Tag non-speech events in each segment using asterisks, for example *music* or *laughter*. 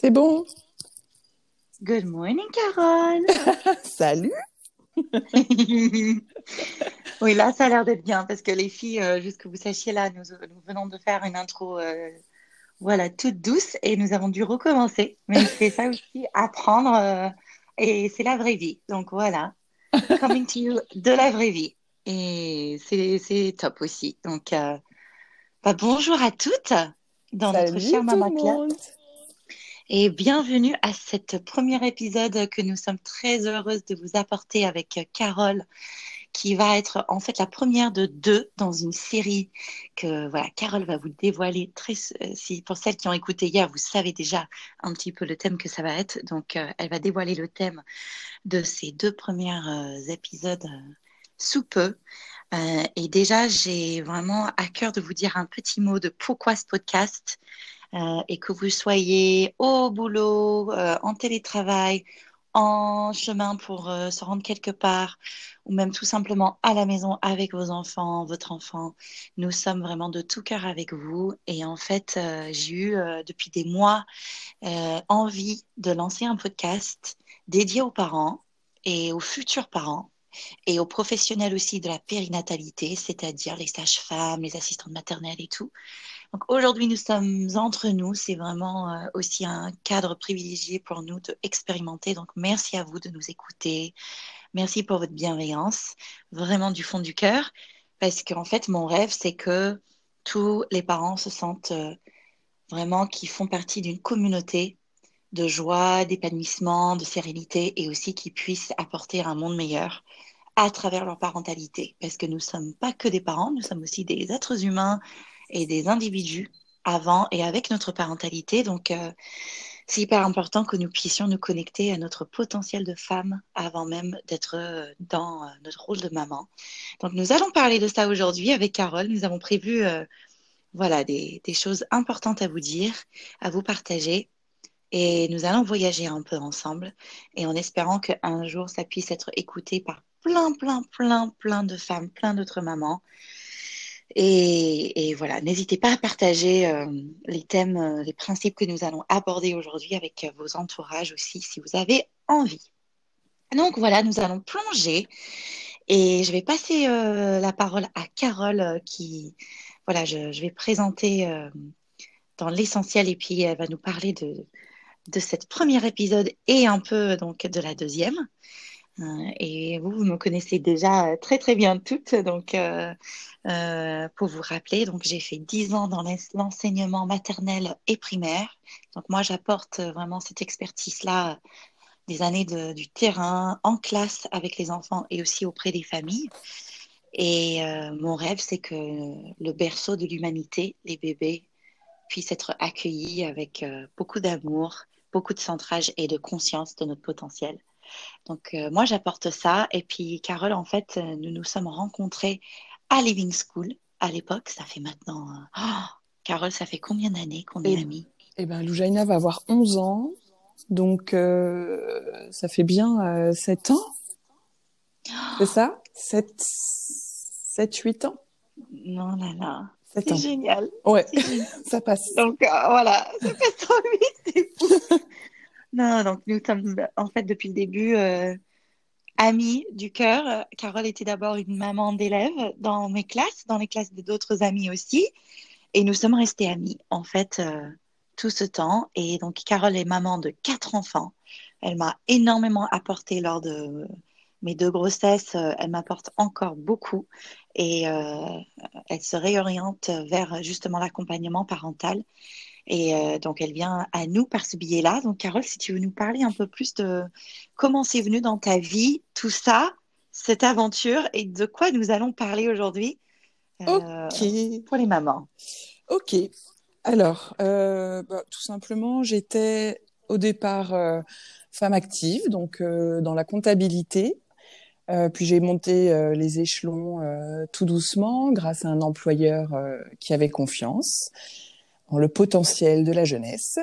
C'est bon? Good morning, Carole. *laughs* Salut. *laughs* oui, là, ça a l'air d'être bien parce que les filles, euh, juste que vous sachiez, là, nous, nous venons de faire une intro, euh, voilà, toute douce et nous avons dû recommencer. Mais *laughs* c'est ça aussi, apprendre euh, et c'est la vraie vie. Donc voilà, coming to you de la vraie vie. Et c'est top aussi. Donc, bah, bonjour à toutes dans notre cher Mama Club. Et bienvenue à cet premier épisode que nous sommes très heureuses de vous apporter avec Carole, qui va être en fait la première de deux dans une série que voilà, Carole va vous dévoiler. Très, euh, si, pour celles qui ont écouté hier, vous savez déjà un petit peu le thème que ça va être. Donc, euh, elle va dévoiler le thème de ces deux premiers euh, épisodes sous peu. et déjà, j'ai vraiment à cœur de vous dire un petit mot de pourquoi ce podcast. Euh, et que vous soyez au boulot, euh, en télétravail, en chemin pour euh, se rendre quelque part, ou même tout simplement à la maison avec vos enfants, votre enfant, nous sommes vraiment de tout cœur avec vous. Et en fait, j'ai eu depuis des mois envie de lancer un podcast dédié aux parents et aux futurs parents et aux professionnels aussi de la périnatalité, c'est-à-dire les sages-femmes, les assistantes maternelles et tout, aujourd'hui, nous sommes entre nous. C'est vraiment euh, aussi un cadre privilégié pour nous d'expérimenter. Donc merci à vous de nous écouter. Merci pour votre bienveillance, vraiment du fond du cœur. Parce qu'en fait, mon rêve, c'est que tous les parents se sentent euh, vraiment qu'ils font partie d'une communauté de joie, d'épanouissement, de sérénité et aussi qu'ils puissent apporter un monde meilleur à travers leur parentalité. Parce que nous ne sommes pas que des parents, nous sommes aussi des êtres humains et des individus avant et avec notre parentalité. Donc, euh, c'est hyper important que nous puissions nous connecter à notre potentiel de femme avant même d'être euh, dans euh, notre rôle de maman. Donc, nous allons parler de ça aujourd'hui avec Carole. Nous avons prévu voilà, des, des, choses importantes à vous dire, à vous partager. Et nous allons voyager un peu ensemble et en espérant qu'un jour ça puisse être écouté par plein, plein, plein, plein de femmes, plein d'autres mamans et, voilà, n'hésitez pas à partager euh, les thèmes, euh, les principes que nous allons aborder aujourd'hui avec euh, vos entourages aussi, si vous avez envie. Donc voilà, nous allons plonger et je vais passer la parole à Carole qui, voilà, je, vais présenter dans l'essentiel et puis elle va nous parler de, de cet premier épisode et un peu donc de la deuxième. Euh, et vous, vous me connaissez déjà euh, très très bien toutes, donc euh, pour vous rappeler, donc j'ai fait dix ans dans l'enseignement maternel et primaire. Donc moi, j'apporte vraiment cette expertise-là des années du terrain, en classe avec les enfants et aussi auprès des familles. Et mon rêve, c'est que le berceau de l'humanité, les bébés, puissent être accueillis avec beaucoup d'amour, beaucoup de centrage et de conscience de notre potentiel. Donc, euh, moi, j'apporte ça. Et puis, Carole, en fait, euh, nous nous sommes rencontrés à Living School à l'époque. Ça fait maintenant. Euh, oh, Carole, ça fait combien d'années qu'on est amis? Eh bien, Loujaina va avoir 11 ans. Donc, ça fait bien 7 ans. C'est ça? 7, 7, 8 ans Non, là, là. C'est génial. Ouais, *laughs* ça passe. Donc, voilà, ça passe trop vite. *laughs* Non, donc nous sommes en fait depuis le début euh, amis du cœur. Carole était d'abord une maman d'élèves dans mes classes, dans les classes d'autres amis aussi. Et nous sommes restés amis en fait euh, tout ce temps. Et donc Carole est maman de quatre enfants. Elle m'a énormément apporté lors de mes deux grossesses. Euh, elle m'apporte encore beaucoup. Et elle se réoriente vers justement l'accompagnement parental. Et euh, donc, elle vient à nous par ce biais-là. Donc, Carole, si tu veux nous parler un peu plus de comment c'est venu dans ta vie, tout ça, cette aventure, et de quoi nous allons parler aujourd'hui euh, pour les mamans. Ok. Alors, euh, bah, tout simplement, j'étais au départ femme active, donc dans la comptabilité. puis j'ai monté les échelons tout doucement grâce à un employeur qui avait confiance le potentiel de la jeunesse.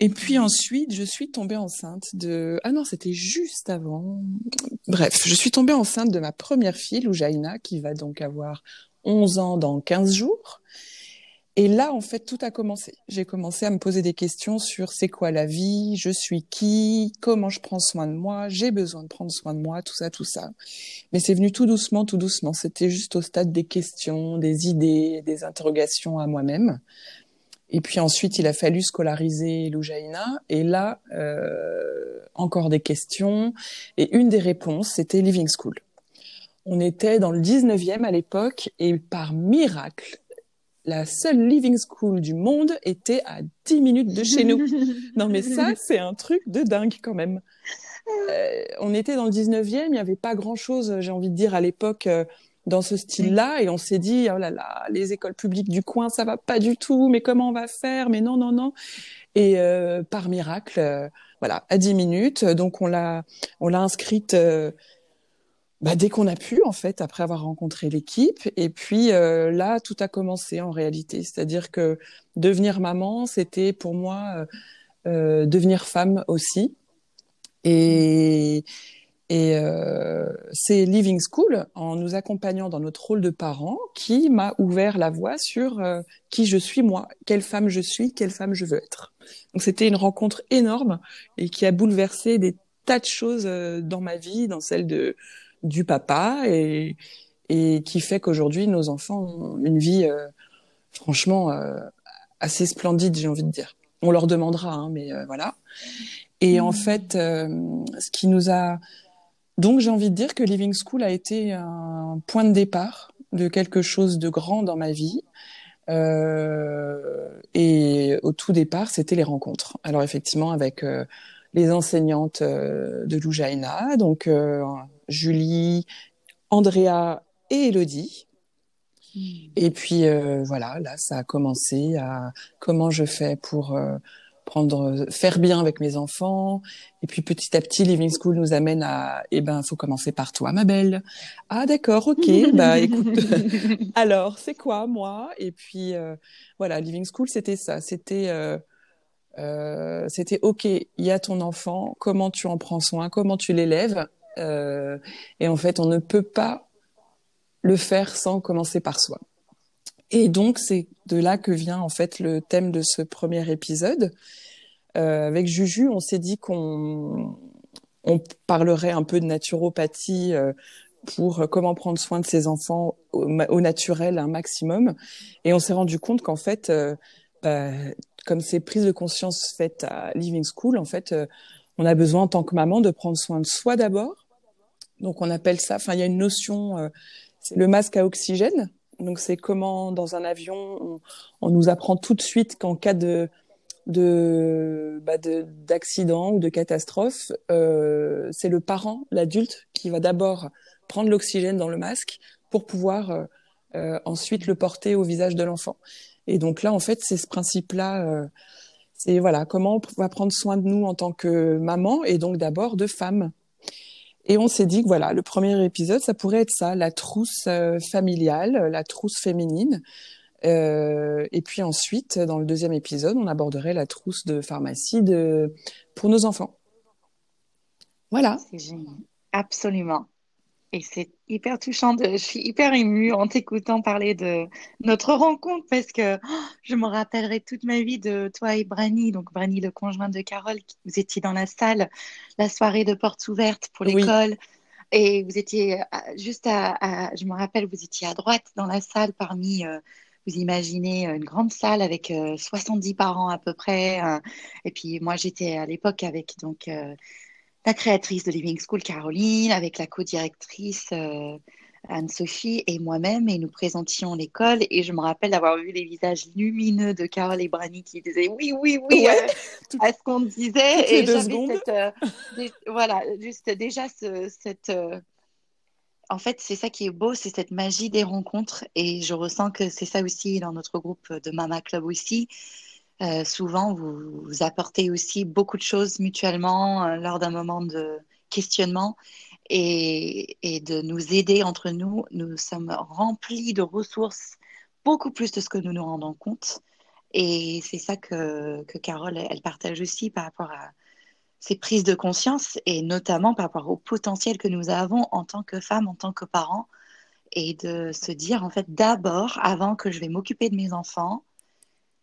Et puis ensuite, je suis tombée enceinte de... Ah non, c'était juste avant. Bref, je suis tombée enceinte de ma première fille, Loujaina, qui va donc avoir 11 ans dans 15 jours. Et là, en fait, tout a commencé. J'ai commencé à me poser des questions sur c'est quoi la vie, je suis qui, comment je prends soin de moi, j'ai besoin de prendre soin de moi, tout ça, tout ça. Mais c'est venu tout doucement, tout doucement. C'était juste au stade des questions, des idées, des interrogations à moi-même. Et puis ensuite, il a fallu scolariser Loujaïna. Et là, euh, encore des questions. Et une des réponses, c'était Living School. On était dans le 19e à l'époque et par miracle, la seule living school du monde était à 10 minutes de chez nous. *laughs* non mais ça, c'est un truc de dingue quand même. Euh, on était dans le 19e, il n'y avait pas grand-chose, j'ai envie de dire, à l'époque euh, dans ce style-là, et on s'est dit, oh là là, les écoles publiques du coin, ça va pas du tout, mais comment on va faire? Mais non, non, non. Et euh, par miracle, voilà, à 10 minutes, donc on l'a, on l'a inscrite bah, dès qu'on a pu, en fait, après avoir rencontré l'équipe. Et puis euh, là, tout a commencé en réalité. C'est-à-dire que devenir maman, c'était pour moi euh, euh, devenir femme aussi. Et, et euh, c'est Living School, en nous accompagnant dans notre rôle de parent, qui m'a ouvert la voie sur euh, qui je suis moi, quelle femme je suis, quelle femme je veux être. Donc c'était une rencontre énorme et qui a bouleversé des tas de choses dans ma vie, dans celle de du papa et, et qui fait qu'aujourd'hui nos enfants ont une vie euh, franchement euh, assez splendide, j'ai envie de dire. On leur demandera, hein, mais euh, voilà. Et en mmh. fait, ce qui nous a donc j'ai envie de dire que Living School a été un point de départ de quelque chose de grand dans ma vie. Euh, et au tout départ, c'était les rencontres. Alors effectivement, avec les enseignantes de Loujaina, donc Julie, Andrea et Elodie. Hmm. Et puis euh, voilà, là, ça a commencé à comment je fais pour euh, prendre, faire bien avec mes enfants. Et puis petit à petit, Living School nous amène à, eh ben, faut commencer par toi, ma belle. Ah d'accord, ok. bah *laughs* écoute, *laughs* alors c'est quoi moi? Et puis euh, voilà, Living School, c'était ça. C'était c'était ok. Il y a ton enfant. Comment tu en prends soin? Comment tu l'élèves? Euh, et en fait, on ne peut pas le faire sans commencer par soi. Et donc, c'est de là que vient en fait le thème de ce premier épisode. Euh, avec Juju, on s'est dit qu'on on parlerait un peu de naturopathie euh, pour comment prendre soin de ses enfants au, au, naturel un maximum. Et on s'est rendu compte qu'en fait, euh, bah, comme c'est prise de conscience faite à Living School, en fait, euh, on a besoin en tant que maman de prendre soin de soi d'abord donc on appelle ça, enfin il y a une notion, euh, c'est le masque à oxygène. Donc c'est comment dans un avion on, nous apprend tout de suite qu'en cas de de bah d'accident ou de catastrophe, euh, c'est le parent, l'adulte, qui va d'abord prendre l'oxygène dans le masque pour pouvoir euh, euh ensuite le porter au visage de l'enfant. Et donc là, en fait, c'est ce principe-là. Euh, c'est voilà comment on va prendre soin de nous en tant que maman et donc d'abord de femme. Et on s'est dit que voilà, le premier épisode, ça pourrait être ça, la trousse euh, familiale, la trousse féminine. Euh, et puis ensuite, dans le deuxième épisode, on aborderait la trousse de pharmacie de pour nos enfants. Voilà. Absolument. Et c'est hyper touchant. De, je suis hyper émue en t'écoutant parler de notre rencontre parce que oh, je me rappellerai toute ma vie de toi et Brani, donc Brani, le conjoint de Carole, vous étiez dans la salle, la soirée de portes ouvertes pour l'école. Et vous étiez euh, juste à, je me rappelle, vous étiez à droite dans la salle parmi, euh, vous imaginez une grande salle avec 70 euh, parents à peu près. et puis moi, j'étais à l'époque avec donc la créatrice de Living School, Caroline, avec la co-directrice euh, Anne-Sophie et moi-même, et nous présentions l'école. Et je me rappelle d'avoir vu les visages lumineux de Carole et Brani qui disaient oui, oui, oui euh, à ce qu'on disait. et j'avais cette, euh, voilà, juste déjà ce, cette. en fait, c'est ça qui est beau, c'est cette magie des rencontres. Et je ressens que c'est ça aussi dans notre groupe de Mama Club aussi. Euh, souvent, vous, apportez aussi beaucoup de choses mutuellement euh, lors d'un moment de questionnement et, de nous aider entre nous. Nous sommes remplis de ressources, beaucoup plus de ce que nous nous rendons compte. Et c'est ça que, que Carole, elle partage aussi par rapport à ces prises de conscience et notamment par rapport au potentiel que nous avons en tant que femmes, en tant que parents, et de se dire en fait d'abord, avant que je vais m'occuper de mes enfants,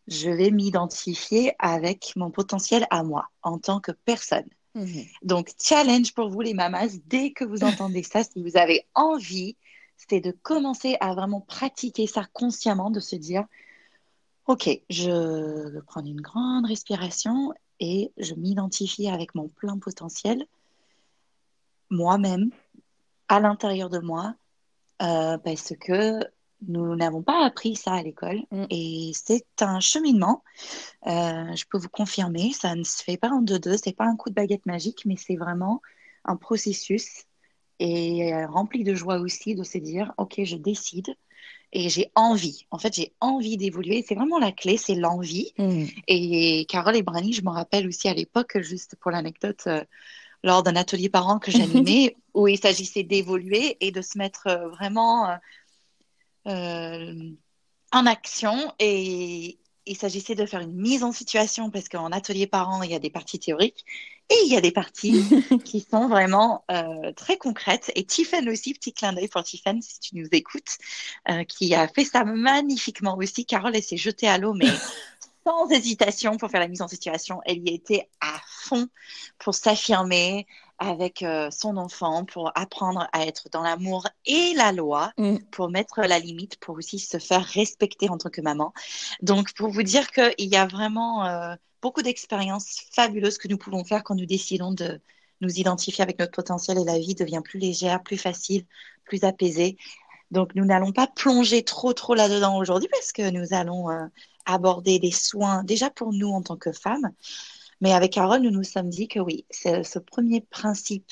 je vais m'identifier avec mon potentiel à moi en tant que personne. Mhm. Donc, challenge pour vous les mamas, dès que vous entendez ça, si vous avez envie, c'est de commencer à vraiment pratiquer ça consciemment, de se dire, OK, je vais prendre une grande respiration et je m'identifie avec mon plein potentiel, moi-même, à l'intérieur de moi, euh, parce que nous n'avons pas appris ça à l'école Mm. et c'est un cheminement. Euh, je peux vous confirmer, ça ne se fait pas en deux-deux, c'est pas un coup de baguette magique, mais c'est vraiment un processus et euh, rempli de joie aussi de se dire, ok, je décide et j'ai envie. En fait, j'ai envie d'évoluer. C'est vraiment la clé, c'est l'envie. Mhm. Et Carole et Brani, je me rappelle aussi à l'époque, juste pour l'anecdote, euh, lors d'un atelier parent que j'animais, *laughs* où il s'agissait d'évoluer et de se mettre vraiment en action. Et il s'agissait de faire une mise en situation, parce qu'en atelier parent, il y a des parties théoriques et il y a des parties *laughs* qui sont vraiment euh, très concrètes. Et Tiffen aussi, petit clin d'œil pour Tiffen, si tu nous écoutes, euh, qui a fait ça magnifiquement aussi. Carole, elle s'est jetée à l'eau, mais *laughs* sans hésitation pour faire la mise en situation. Elle y était à fond pour s'affirmer avec euh, son enfant, pour apprendre à être dans l'amour et la loi, Mm. pour mettre la limite, pour aussi se faire respecter en tant que maman. Donc, pour vous dire qu'il y a vraiment euh, beaucoup d'expériences fabuleuses que nous pouvons faire quand nous décidons de nous identifier avec notre potentiel et la vie devient plus légère, plus facile, plus apaisée. Donc, nous n'allons pas plonger trop, trop là-dedans aujourd'hui parce que nous allons euh, aborder des soins déjà pour nous en tant que femmes. Mais avec Carole, nous nous sommes dit que oui, c'est ce premier principe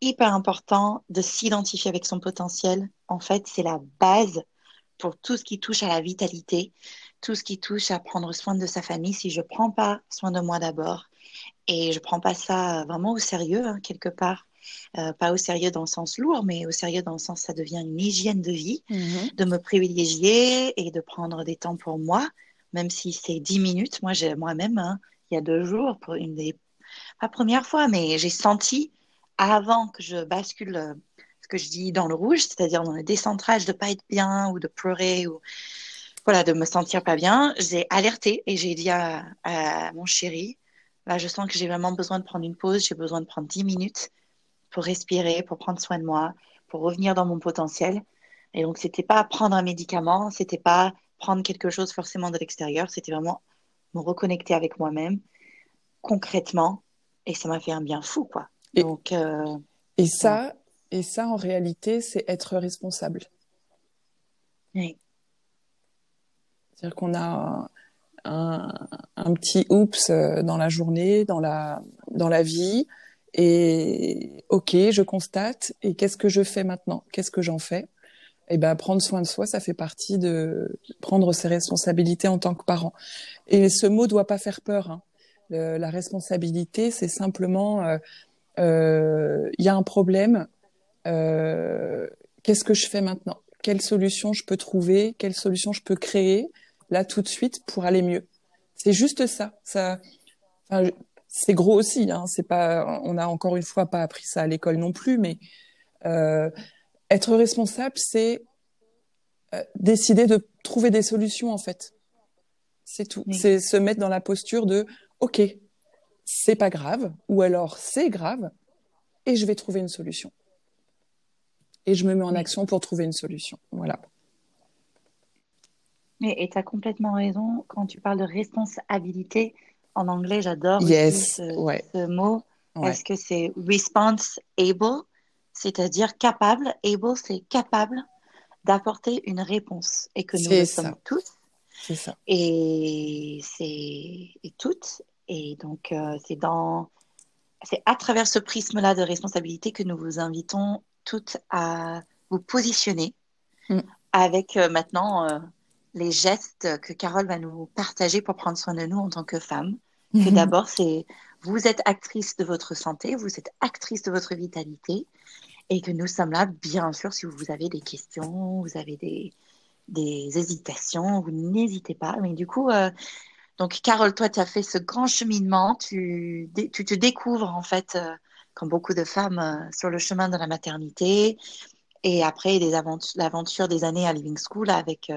hyper important de s'identifier avec son potentiel. En fait, c'est la base pour tout ce qui touche à la vitalité, tout ce qui touche à prendre soin de sa famille. Si je prends pas soin de moi d'abord et je prends pas ça vraiment au sérieux, hein, quelque part, euh, pas au sérieux dans le sens lourd, mais au sérieux dans le sens ça devient une hygiène de vie Mhm. de me privilégier et de prendre des temps pour moi, même si c'est 10 minutes. Moi, j'ai moi-même, hein, il y a deux jours, pour une pas première fois, mais j'ai senti avant que je bascule euh, ce que je dis dans le rouge, c'est-à-dire dans le décentrage de pas être bien ou de pleurer ou voilà, de me sentir pas bien, j'ai alerté et j'ai dit à, à mon chéri, là, je sens que j'ai vraiment besoin de prendre une pause, j'ai besoin de prendre 10 minutes pour respirer, pour prendre soin de moi, pour revenir dans mon potentiel. Et donc, c'était pas prendre un médicament, c'était pas prendre quelque chose forcément de l'extérieur, c'était vraiment me reconnecter avec moi-même concrètement. Et ça m'a fait un bien fou, quoi. Et- Donc, euh, Et ça, et ça, en réalité, c'est être responsable. oui. C'est-à-dire qu'on a un, un petit oups euh, dans la journée, dans la, dans la vie. Et ok, je constate. Et qu'est-ce que je fais maintenant? Qu'est-ce que j'en fais? Eh ben, prendre soin de soi, ça fait partie de prendre ses responsabilités en tant que parent. Et ce mot doit pas faire peur. hein. La responsabilité, c'est simplement, euh, euh, il y a un problème. euh, qu'est-ce que je fais maintenant? Quelle solution je peux trouver? Quelle solution je peux créer là tout de suite pour aller mieux? C'est juste ça. Ça, enfin, c'est gros aussi. Hein, c'est pas, on a encore une fois pas appris ça à l'école non plus, mais euh, être responsable, c'est euh, décider de trouver des solutions en fait. C'est tout. C'est se mettre dans la posture de OK, c'est pas grave, ou alors c'est grave, et je vais trouver une solution. Et je me mets en action pour trouver une solution. Voilà. Mais, et tu as complètement raison quand tu parles de responsabilité. En anglais, j'adore Yes, aussi ce, ouais. ce mot Ouais. parce que c'est response able, c'est-à-dire capable. Able, c'est capable d'apporter une réponse et que nous C'est le ça. sommes tous C'est ça. et c'est toutes. Et donc, euh, c'est dans c'est à travers ce prisme-là de responsabilité que nous vous invitons toutes à vous positionner Mm. avec euh, maintenant euh, les gestes que Carole va nous partager pour prendre soin de nous en tant que femmes. *laughs* Que d'abord, c'est vous êtes actrice de votre santé, vous êtes actrice de votre vitalité et que nous sommes là, bien sûr, si vous avez des questions, vous avez des, des hésitations, vous n'hésitez pas. Mais du coup, euh, donc Carole, toi, tu as fait ce grand cheminement, tu, tu te découvres en fait, euh, comme beaucoup de femmes, euh, sur le chemin de la maternité et après l'aventure des années à Living School avec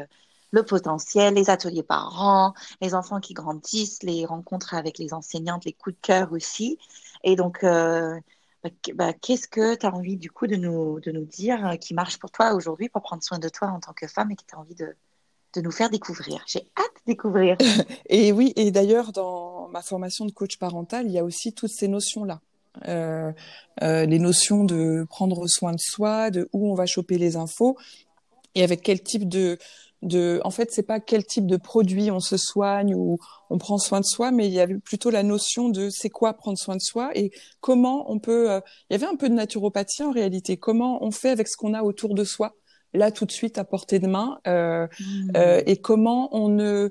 le potentiel, les ateliers parents, les enfants qui grandissent, les rencontres avec les enseignantes, les coups de cœur aussi. Et donc, bah, bah, qu'est-ce que tu as envie du coup de nous, de nous dire euh, qui marche pour toi aujourd'hui pour prendre soin de toi en tant que femme et que tu as envie de, de nous faire découvrir? J'ai hâte de découvrir. *laughs* et oui, et d'ailleurs, dans ma formation de coach parental, il y a aussi toutes ces notions-là. Euh, euh, les notions de prendre soin de soi, de où on va choper les infos et avec quel type de, de en fait c'est pas quel type de produit on se soigne ou on prend soin de soi mais il y avait plutôt la notion de c'est quoi prendre soin de soi et comment on peut euh, il y avait un peu de naturopathie en réalité comment on fait avec ce qu'on a autour de soi là tout de suite à portée de main euh, mmh. euh, et comment on ne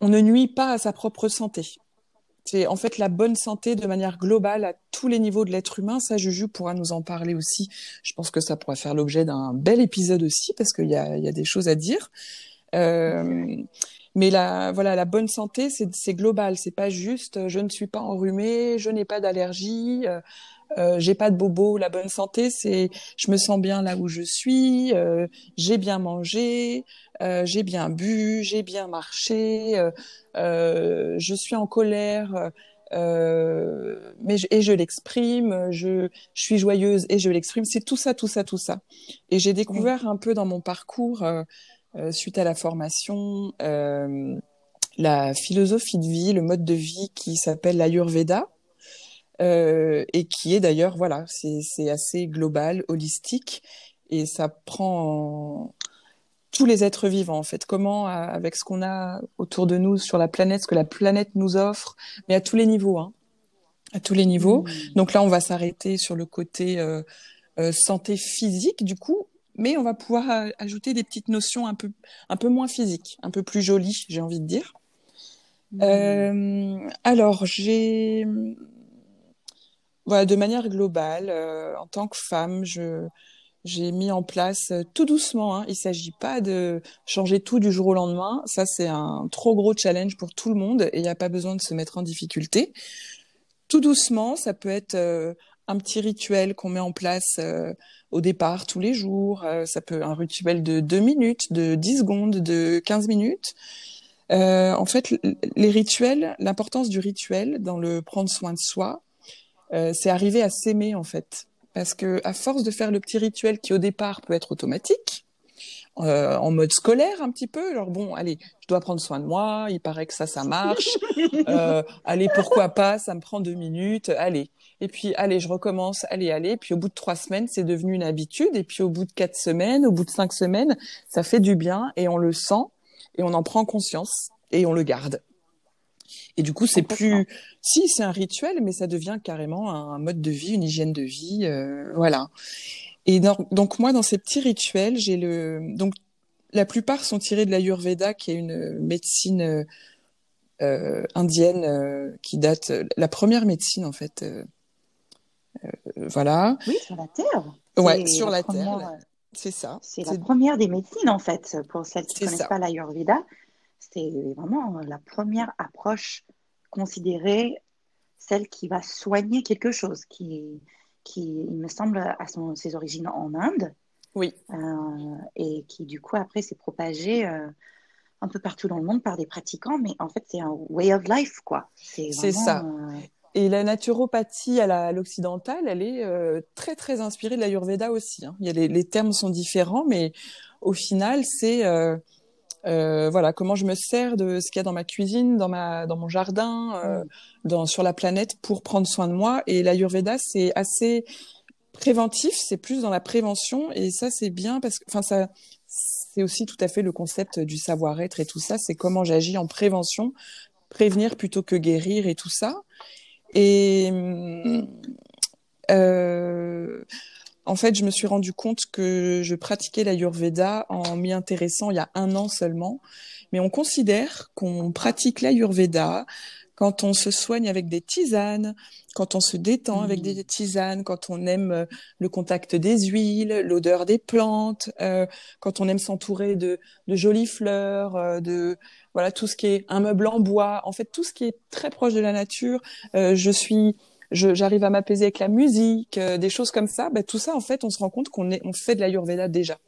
on ne nuit pas à sa propre santé c'est en fait la bonne santé de manière globale à tous les niveaux de l'être humain. Ça, Juju pourra nous en parler aussi. Je pense que ça pourrait faire l'objet d'un bel épisode aussi parce qu'il y a, y a, des choses à dire. Euh, mais la, voilà, la bonne santé, c'est global. C'est pas juste je ne suis pas enrhumée, je n'ai pas d'allergie, euh, euh, j'ai pas de bobo. La bonne santé, c'est je me sens bien là où je suis, euh, j'ai bien mangé, euh, j'ai bien bu, j'ai bien marché, euh, euh, je suis en colère, mais je, et je l'exprime, je, je, suis joyeuse et je l'exprime. C'est tout ça, tout ça, tout ça. Et j'ai découvert un peu dans mon parcours, suite à la formation, la philosophie de vie, le mode de vie qui s'appelle l'Ayurveda. Euh, et qui est d'ailleurs voilà c'est assez global holistique et ça prend tous les êtres vivants en fait. Comment avec ce qu'on a autour de nous sur la planète, ce que la planète nous offre, mais à tous les niveaux, hein, à tous les niveaux. Mmh. Donc là, on va s'arrêter sur le côté euh, euh, santé physique du coup, mais on va pouvoir ajouter des petites notions un peu un peu moins physiques, un peu plus jolies, j'ai envie de dire. Mmh. Euh, alors j'ai voilà, de manière globale, euh, en tant que femme, je, j'ai mis en place euh, tout doucement. Hein. Il s'agit pas de changer tout du jour au lendemain. Ça, c'est un trop gros challenge pour tout le monde et il n'y a pas besoin de se mettre en difficulté. Tout doucement, ça peut être euh, un petit rituel qu'on met en place euh, au départ tous les jours. ça peut un rituel de 2 minutes, de 10 secondes, de 15 minutes. en fait, les rituels, l'importance du rituel dans le prendre soin de soi, c'est arriver à s'aimer en fait parce que à force de faire le petit rituel qui au départ peut être automatique, euh, en mode scolaire un petit peu. Alors bon, allez, je dois prendre soin de moi. Il paraît que ça, ça marche. *laughs* Euh, allez, pourquoi pas Ça me prend deux minutes. Allez. Et puis, allez, je recommence. Allez, allez. Puis au bout de trois semaines, c'est devenu une habitude. Et puis au bout de quatre semaines, au bout de cinq semaines, ça fait du bien et on le sent et on en prend conscience et on le garde. Et du coup, c'est plus, si c'est un rituel, mais ça devient carrément un mode de vie, une hygiène de vie, euh, voilà. Et donc moi, dans ces petits rituels, j'ai le, donc la plupart sont tirés de l'Ayurveda, qui est une médecine euh, indienne euh, qui date, la première médecine en fait. Voilà. Oui, sur la Terre. Ouais, sur la, Terre. C'est ça. C'est la première des médecines en fait, pour celles qui ne connaissent pas l'Ayurveda. C'est vraiment la première approche considérée, celle qui va soigner quelque chose, qui, qui il me semble, a son, ses origines en Inde. Oui. Euh, et qui, du coup, après, s'est propagée euh, un peu partout dans le monde par des pratiquants. Mais en fait, c'est un way of life, quoi. C'est ça. Euh, et la naturopathie à l'occidentale, elle est très très inspirée de l'Ayurveda aussi. Hein. Il y a les, les, termes sont différents, mais au final, c'est euh, voilà, comment je me sers de ce qu'il y a dans ma cuisine, dans ma, dans mon jardin, euh, mm. dans, sur la planète pour prendre soin de moi. Et l'Ayurveda, c'est assez préventif, c'est plus dans la prévention. Et ça, c'est bien parce que, enfin, ça, c'est aussi tout à fait le concept du savoir-être et tout ça. C'est comment j'agis en prévention, prévenir plutôt que guérir et tout ça. Et euh, en fait, je me suis rendu compte que je pratiquais l'Ayurveda en m'y intéressant il y a un an seulement. Mais on considère qu'on pratique l'Ayurveda quand on se soigne avec des tisanes, quand on se détend avec des mmh. tisanes, quand on aime euh, le contact des huiles, l'odeur des plantes, euh, quand on aime s'entourer de, jolies fleurs, euh, de voilà tout ce qui est un meuble en bois, en fait tout ce qui est très proche de la nature. je suis j'arrive à m'apaiser avec la musique, euh, des choses comme ça. Bah, tout ça, en fait, on se rend compte qu'on est, on fait de l'ayurveda déjà.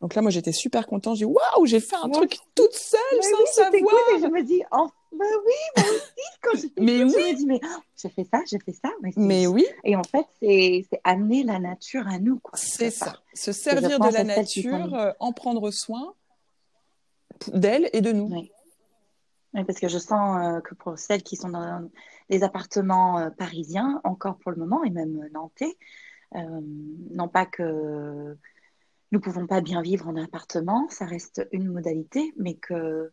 Donc là, moi, j'étais super contente. J'ai dit, waouh, j'ai fait un truc toute seule sans oui, savoir. et je me dis, oh, bah oui, moi aussi, quand j'étais Mais petite, oui. je me dis, mais oh, j'ai fait ça, j'ai fait ça. Mais, Mais oui, Et en fait, c'est c'est amener la nature à nous, quoi. c'est ça. Se servir de la nature, euh, en prendre soin d'elle et de nous. Oui. Oui, parce que je sens euh, que pour celles qui sont dans des appartements euh, parisiens, encore pour le moment, et même nantais, euh, non pas que nous pouvons pas bien vivre en appartement, ça reste une modalité, mais que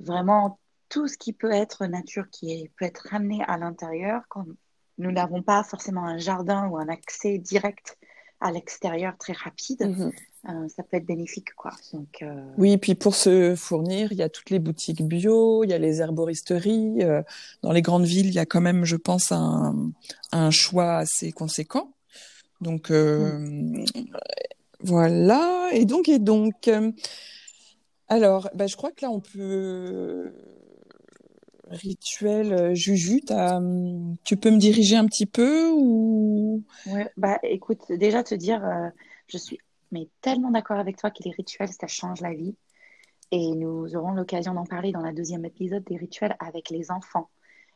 vraiment tout ce qui peut être nature, qui peut être ramené à l'intérieur, quand nous n'avons pas forcément un jardin ou un accès direct à l'extérieur très rapide, Mhm. euh, ça peut être bénéfique, quoi. Donc, euh, Oui, puis pour se fournir, il y a toutes les boutiques bio, il y a les herboristeries. euh, dans les grandes villes, il y a quand même, je pense, un, un choix assez conséquent. Donc euh, voilà. Et donc et donc. alors, bah, je crois que là, on peut rituel euh, Juju. hum, tu peux me diriger un petit peu ou? Bah écoute, déjà te dire, euh, je suis mais tellement d'accord avec toi que les rituels, ça change la vie. Et nous aurons l'occasion d'en parler dans la deuxième épisode des rituels avec les enfants.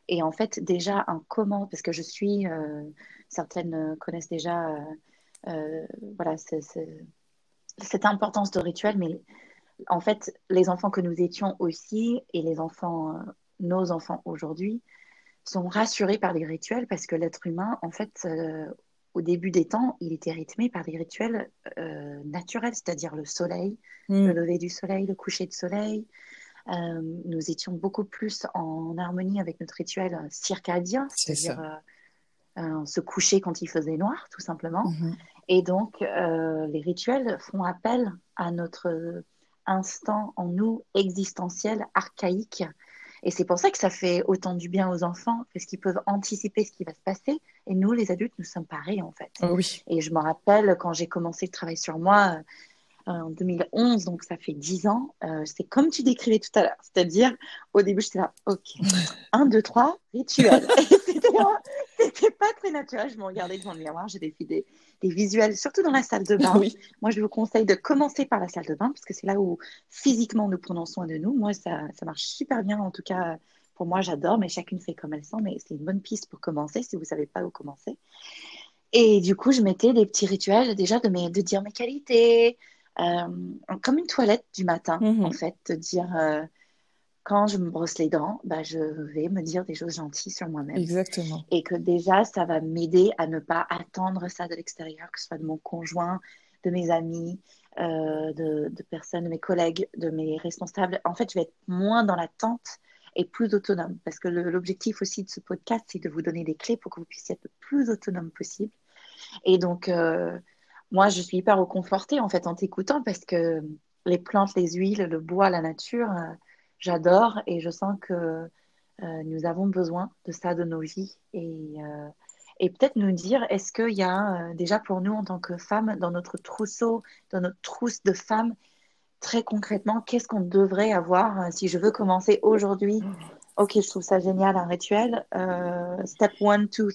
Et en fait, déjà, un comment, parce que je suis, euh, certaines connaissent déjà voilà, ce- ce- cette importance de rituel, mais en fait, les enfants que nous étions aussi et les enfants, nos enfants aujourd'hui, sont rassurés par des rituels parce que l'être humain, en fait, euh, au début des temps, il était rythmé par des rituels euh, naturels, c'est-à-dire le soleil, Hmm. le lever du soleil, le coucher de soleil. Euh, nous étions beaucoup plus en harmonie avec notre rituel circadien, C'est c'est-à-dire se coucher quand il faisait noir, tout simplement. Mhm. Et donc, les rituels font appel à notre instant en nous existentiel, archaïque. Et c'est pour ça que ça fait autant du bien aux enfants, parce qu'ils peuvent anticiper ce qui va se passer. Et nous, les adultes, nous sommes pareils, en fait. Oh oui. Et je me rappelle quand j'ai commencé le travail sur moi euh, en 2011, donc ça fait 10 ans, euh, c'est comme tu décrivais tout à l'heure. C'est-à-dire, au début, j'étais là, OK, 1, 2, 3, rituel. *laughs* C'était pas très naturel. Je me regardais devant le miroir, j'ai des, des, des visuels, surtout dans la salle de bain. Oui. Moi, je vous conseille de commencer par la salle de bain, parce que c'est là où physiquement nous prenons soin de nous. Moi, ça, ça marche super bien. En tout cas, pour moi, j'adore, mais chacune fait comme elle sent. Mais c'est une bonne piste pour commencer si vous ne savez pas où commencer. Et du coup, je mettais des petits rituels déjà de, mes, de dire mes qualités, euh, comme une toilette du matin, Mhm. en fait, de dire euh, quand je me brosse les dents, bah, je vais me dire des choses gentilles sur moi-même Exactement. et que déjà, ça va m'aider à ne pas attendre ça de l'extérieur, que ce soit de mon conjoint, de mes amis, euh, de, de personnes, de mes collègues, de mes responsables. En fait, je vais être moins dans l'attente et plus autonome. Parce que l'objectif aussi de ce podcast, c'est de vous donner des clés pour que vous puissiez être le plus autonome possible. Et donc, euh, moi, je suis hyper reconfortée en fait en t'écoutant parce que les plantes, les huiles, le bois, la nature, euh, j'adore et je sens que euh, nous avons besoin de ça de nos vies. Et, euh, et peut-être nous dire, est-ce qu'il y a euh, déjà pour nous en tant que femmes, dans notre trousseau, dans notre trousse de femmes, très concrètement, qu'est-ce qu'on devrait avoir si je veux commencer aujourd'hui? Ok, je trouve ça génial, un rituel. Step 1, 2, 3,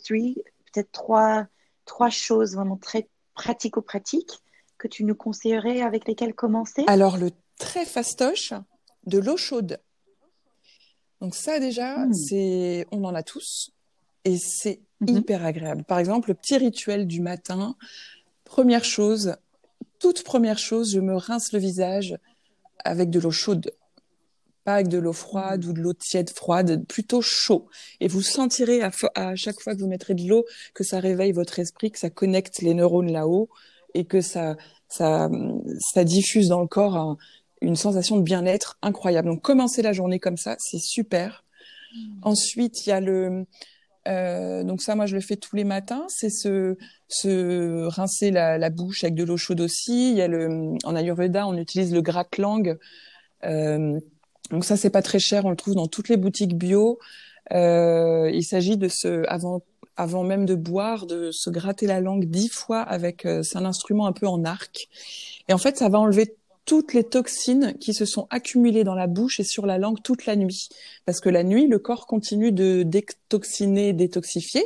peut-être trois, trois choses vraiment très pratico-pratiques que tu nous conseillerais avec lesquelles commencer? Alors, le très fastoche, de l'eau chaude. Donc ça, déjà, Mm. c'est, on en a tous et c'est Mhm. hyper agréable. Par exemple, le petit rituel du matin, première chose, toute première chose, je me rince le visage avec de l'eau chaude. Pas avec de l'eau froide ou de l'eau tiède froide, plutôt chaud. Et vous sentirez à, chaque fois que vous mettrez de l'eau que ça réveille votre esprit, que ça connecte les neurones là-haut et que ça, ça, ça diffuse dans le corps un- une sensation de bien-être incroyable. Donc commencer la journée comme ça, c'est super. Ensuite, il y a le euh, donc ça, moi, je le fais tous les matins. C'est se, se rincer la, la bouche avec de l'eau chaude aussi. Il y a le, en Ayurveda, on utilise le gratlang. Euh, donc ça, c'est pas très cher. On le trouve dans toutes les boutiques bio. Euh, il s'agit de se, avant, avant même de boire, de se gratter la langue dix fois avec, euh, c'est un instrument un peu en arc. Et en fait, ça va enlever toutes les toxines qui se sont accumulées dans la bouche et sur la langue toute la nuit. Parce que la nuit, le corps continue de détoxiner, détoxifier.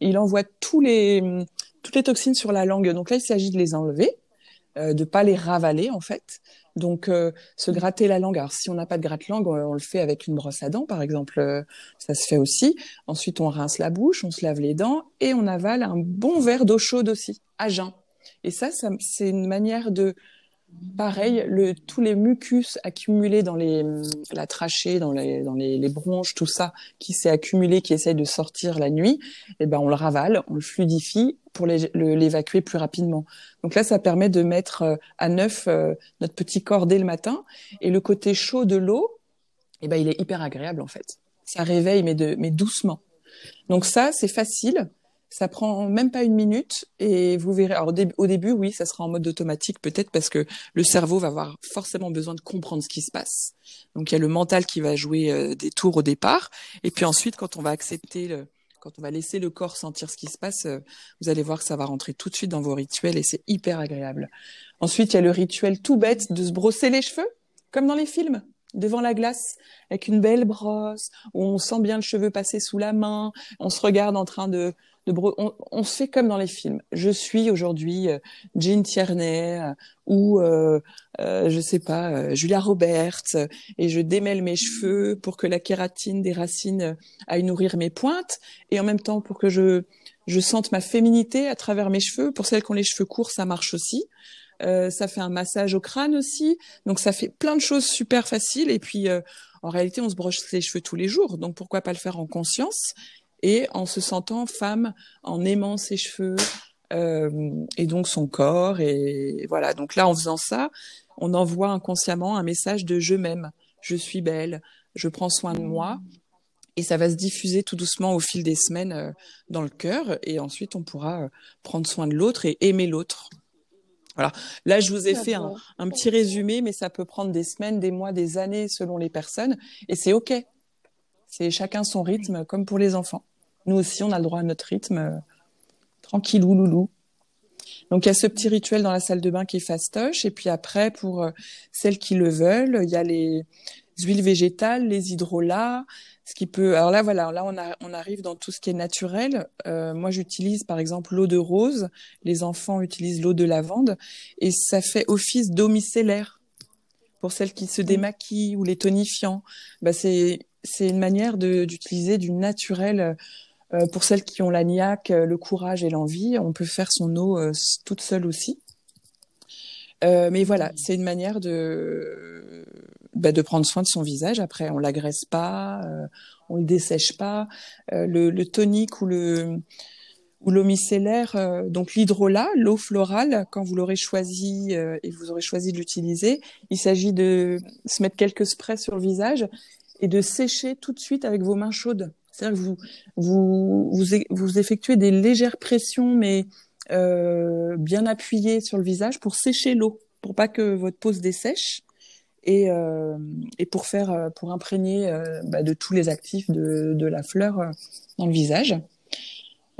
Il envoie tous les, toutes les toxines sur la langue. Donc là, il s'agit de les enlever euh, de pas les ravaler en fait. Donc euh, se gratter la langue. Alors si on n'a pas de gratte-langue, on, le fait avec une brosse à dents par exemple, euh, ça se fait aussi. Ensuite on rince la bouche, on se lave les dents et on avale un bon verre d'eau chaude aussi à jeun. Et ça, ça c'est une manière de Pareil, le, tous les mucus accumulés dans les, la trachée, dans les, dans les, les bronches, tout ça qui s'est accumulé, qui essaye de sortir la nuit, eh ben on le ravale, on le fluidifie pour l'évacuer plus rapidement. Donc là, ça permet de mettre euh, à neuf euh, notre petit corps dès le matin. Et le côté chaud de l'eau, eh ben il est hyper agréable en fait. Ça réveille, mais, de, mais doucement. Donc ça, c'est facile. Ça prend même pas une minute et vous verrez. Alors au, début, oui, ça sera en mode automatique peut-être parce que le cerveau va avoir forcément besoin de comprendre ce qui se passe. Donc il y a le mental qui va jouer euh, des tours au départ et puis ensuite quand on va accepter quand on va laisser le corps sentir ce qui se passe, euh, vous allez voir que ça va rentrer tout de suite dans vos rituels et c'est hyper agréable. Ensuite, il y a le rituel tout bête de se brosser les cheveux, comme dans les films devant la glace avec une belle brosse où on sent bien le cheveu passer sous la main, on se regarde en train de on, se fait comme dans les films. Je suis aujourd'hui euh, Jean Tierney euh, ou euh, euh, je sais pas euh, Julia Roberts et je démêle mes cheveux pour que la kératine des racines aille nourrir mes pointes et en même temps pour que je je sente ma féminité à travers mes cheveux. Pour celles qui ont les cheveux courts, ça marche aussi. Euh, ça fait un massage au crâne aussi. Donc ça fait plein de choses super faciles. Et puis en réalité, on se broche les cheveux tous les jours. Donc pourquoi pas le faire en conscience? Et en se sentant femme, en aimant ses cheveux euh, et donc son corps. Et voilà, donc là, en faisant ça, on envoie inconsciemment un message de je m'aime, je suis belle, je prends soin de moi. Et ça va se diffuser tout doucement au fil des semaines euh, dans le cœur. Et ensuite, on pourra euh, prendre soin de l'autre et aimer l'autre. Voilà. Là, je vous ai fait un, un, petit résumé, mais ça peut prendre des semaines, des mois, des années selon les personnes. Et c'est OK. C'est chacun son rythme, comme pour les enfants. Nous aussi, on a le droit à notre rythme, euh, tranquillou, loulou. Donc il y a ce petit rituel dans la salle de bain qui est fastoche. Et puis après, pour euh, celles qui le veulent, il y a les huiles végétales, les hydrolats, ce qui peut. Alors là, voilà, là on, arrive dans tout ce qui est naturel. Euh, moi, j'utilise par exemple l'eau de rose. Les enfants utilisent l'eau de lavande, et ça fait office d'eau micellaire pour celles qui se démaquillent ou les tonifiants. Bah, c'est c'est une manière d'utiliser du naturel. Pour celles qui ont la niaque, euh, le courage et l'envie, on peut faire son eau euh, toute seule aussi. mais voilà, c'est une manière de bah, de prendre soin de son visage. Après, on l'agresse pas, on le dessèche pas. Le, le, tonique ou le ou l'eau micellaire, donc l'hydrolat, l'eau florale, quand vous l'aurez choisi et vous aurez choisi de l'utiliser, il s'agit de se mettre quelques sprays sur le visage et de sécher tout de suite avec vos mains chaudes. C'est-à-dire que vous, vous, vous, vous, effectuez des légères pressions, mais euh, bien appuyées sur le visage pour sécher l'eau, pour pas que votre peau se dessèche et, euh, et pour faire, euh, pour imprégner euh, bah, de tous les actifs de, de la fleur dans le visage.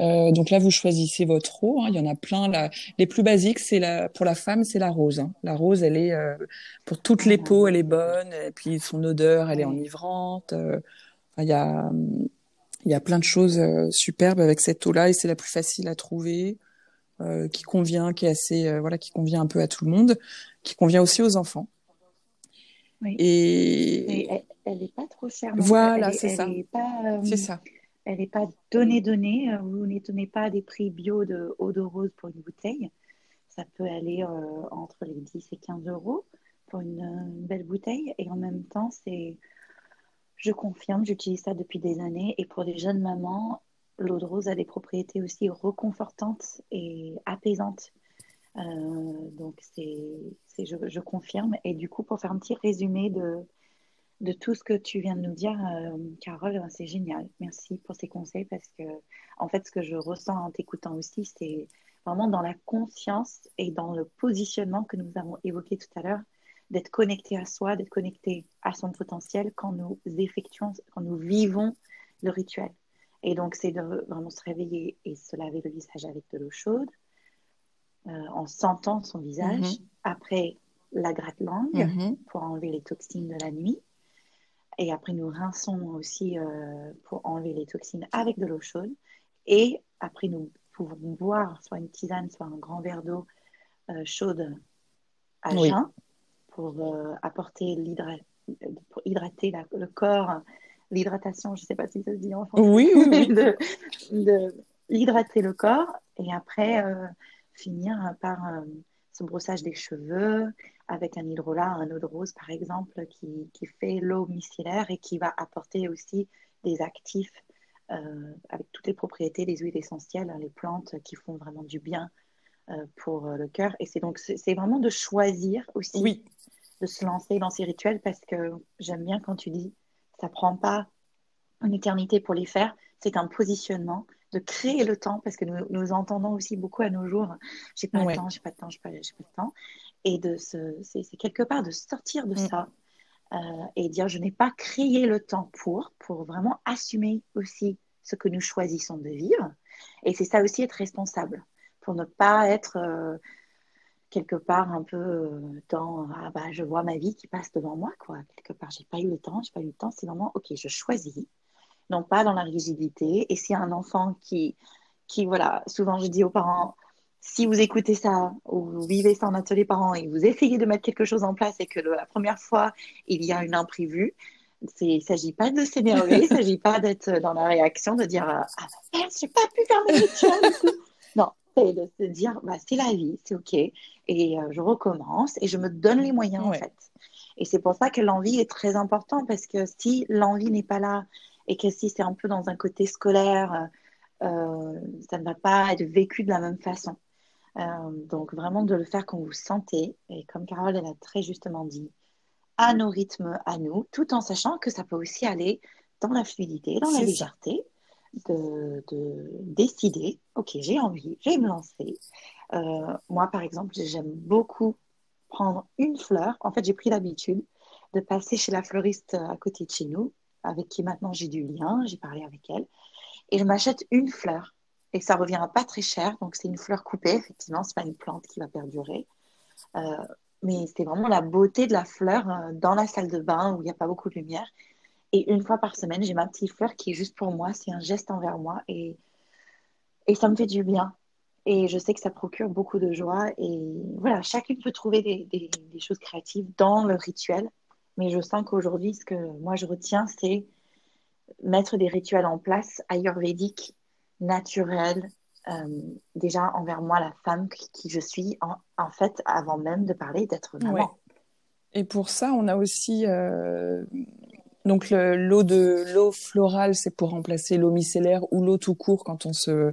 Euh, donc là, vous choisissez votre eau. Hein. Il y en a plein. Là. Les plus basiques, c'est la pour la femme, c'est la rose. Hein. La rose, elle est euh, pour toutes les peaux, elle est bonne. Et puis son odeur, elle est enivrante. Euh, il y a il y a plein de choses superbes avec cette eau-là et c'est la plus facile à trouver, qui convient, qui est assez voilà, qui convient un peu à tout le monde, qui convient aussi aux enfants. Oui. Et, elle, n'est pas trop chère. Voilà, c'est ça. C'est ça elle n'est pas donnée donnée. Euh, vous ne donnez pas des prix bio de eau de rose pour une bouteille. Ça peut aller euh, entre les 10 et 15 euros pour une, belle bouteille. Et en même temps, c'est, je confirme, j'utilise ça depuis des années. Et pour les jeunes mamans, l'eau de rose a des propriétés aussi reconfortantes et apaisantes. Euh, donc, c'est, je, je, confirme. Et du coup, pour faire un petit résumé de, de tout ce que tu viens de nous dire, euh, Carole, ben, c'est génial. Merci pour ces conseils parce que, en fait, ce que je ressens en t'écoutant aussi, c'est vraiment dans la conscience et dans le positionnement que nous avons évoqué tout à l'heure, d'être connecté à soi, d'être connecté à son potentiel quand nous effectuons, quand nous vivons le rituel. Et donc, c'est de vraiment se réveiller et se laver le visage avec de l'eau chaude, euh, en sentant son visage. Mm-hmm. Après, la gratte-langue mm-hmm. pour enlever les toxines de la nuit. Et après, nous rinçons aussi euh, pour enlever les toxines avec de l'eau chaude. Et après, nous pouvons boire soit une tisane, soit un grand verre d'eau euh, chaude à jeun pour apporter l'hydratation pour hydrater le corps, l'hydratation, je ne sais pas si ça se dit en français. Oui, oui, *laughs* de, hydrater le corps et après euh, finir par euh, ce brossage des cheveux avec un hydrolat, un eau de rose par exemple, qui, qui fait l'eau micellaire et qui va apporter aussi des actifs euh, avec toutes les propriétés des huiles essentielles, hein, les plantes qui font vraiment du bien pour le cœur. Et c'est donc c'est vraiment de choisir aussi oui de se lancer dans ces rituels parce que j'aime bien quand tu dis ça prend pas une éternité pour les faire, c'est un positionnement de créer le temps parce que nous, nous entendons aussi beaucoup à nos jours j'ai pas, le temps, j'ai pas de temps, j'ai pas, pas de temps. Et de c'est quelque part de sortir de mm. ça euh, et dire je n'ai pas créé le temps pour pour vraiment assumer aussi ce que nous choisissons de vivre. Et c'est ça aussi être responsable pour ne pas être euh, quelque part un peu euh, dans ah bah je vois ma vie qui passe devant moi quoi quelque part. J'ai pas eu le temps j'ai pas eu le temps. C'est vraiment ok je choisis. Non pas dans la rigidité. Et si un enfant qui qui voilà souvent je dis aux parents si vous écoutez ça ou vous vivez ça en atelier parents et vous essayez de mettre quelque chose en place et que la première fois il y a une imprévue il ne s'agit pas de s'énerver, il ne s'agit pas d'être dans la réaction, de dire Ah, je n'ai pas pu faire mes c'est de se dire bah, C'est la vie, c'est OK et euh, je recommence et je me donne les moyens en fait. Et c'est pour ça que l'envie est très importante parce que si l'envie n'est pas là et que si c'est un peu dans un côté scolaire, euh, ça ne va pas être vécu de la même façon. Euh, donc vraiment de le faire quand vous sentez et comme Carole elle a très justement dit, à nos rythmes, à nous, tout en sachant que ça peut aussi aller dans la fluidité, dans la légèreté. De, de, décider, ok, j'ai envie, je vais me lancer, euh, moi, par exemple, j'aime beaucoup prendre une fleur. En fait, j'ai pris l'habitude de passer chez la fleuriste à côté de chez nous, avec qui maintenant j'ai du lien, j'ai parlé avec elle, et je m'achète une fleur. Et ça revient pas très cher, donc c'est une fleur coupée, effectivement, c'est pas une plante qui va perdurer. Euh, mais c'est vraiment la beauté de la fleur euh, dans la salle de bain où il n'y a pas beaucoup de lumière. Et une fois par semaine, j'ai ma petite fleur qui est juste pour moi, c'est un geste envers moi et, et ça me fait du bien. Et je sais que ça procure beaucoup de joie. Et voilà, chacun peut trouver des, choses créatives dans le rituel. Mais je sens qu'aujourd'hui, ce que moi je retiens, c'est mettre des rituels en place ayurvédiques, naturels, euh, déjà envers moi, la femme qui, je suis, en, fait, avant même de parler d'être maman. Et pour ça, on a aussi euh, donc l'eau de l'eau florale, c'est pour remplacer l'eau micellaire ou l'eau tout court quand on se